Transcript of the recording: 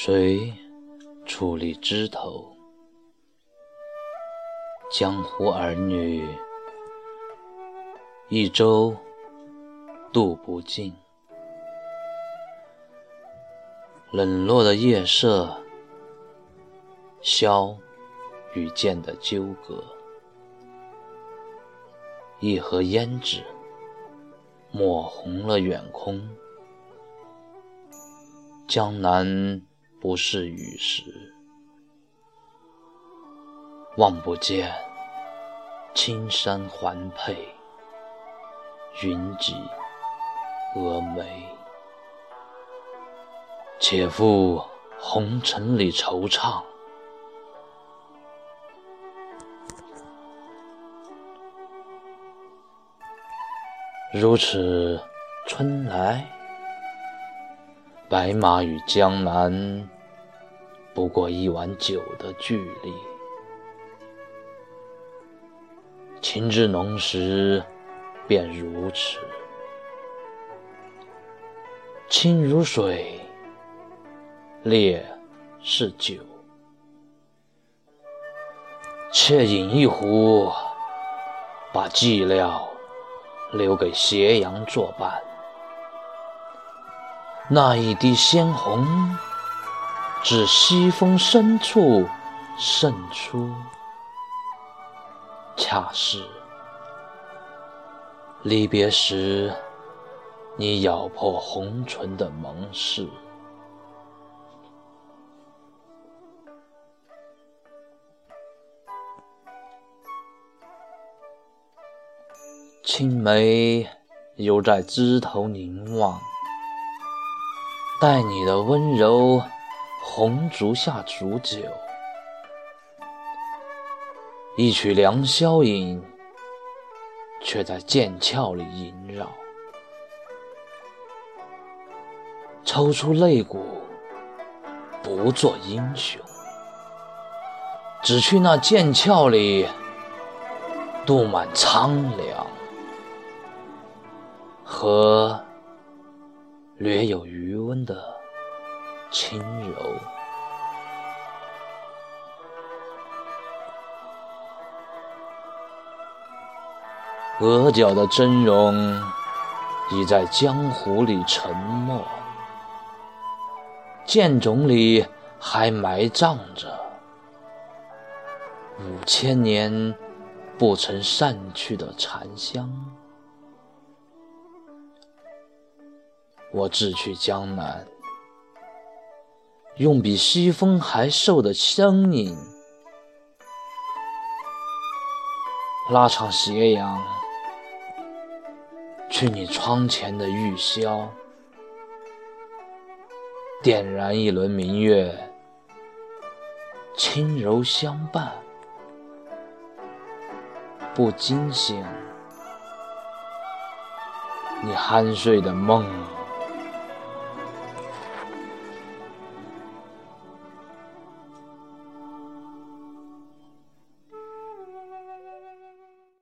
谁矗立枝头？江湖儿女，一舟渡不尽。冷落的夜色，箫与剑的纠葛，一盒胭脂抹红了远空。江南不是雨时，望不见青山环佩，云髻峨眉。且赴红尘里惆怅，如此春来，白马与江南不过一碗酒的距离。情至浓时，便如此，清如水。烈是酒，且饮一壶，把寂寥留给斜阳作伴。那一滴鲜红，自西风深处渗出，恰是离别时你咬破红唇的盟誓。青梅犹在枝头凝望，待你的温柔，红烛下煮酒，一曲良宵饮，却在剑鞘里萦绕。抽出肋骨，不做英雄，只去那剑鞘里镀满苍凉。和略有余温的轻柔，额角的真容已在江湖里沉没，剑冢里还埋葬着五千年不曾散去的禅香。我志去江南，用比西风还瘦的身影，拉长斜阳，去你窗前的玉箫，点燃一轮明月，轻柔相伴，不惊醒你酣睡的梦。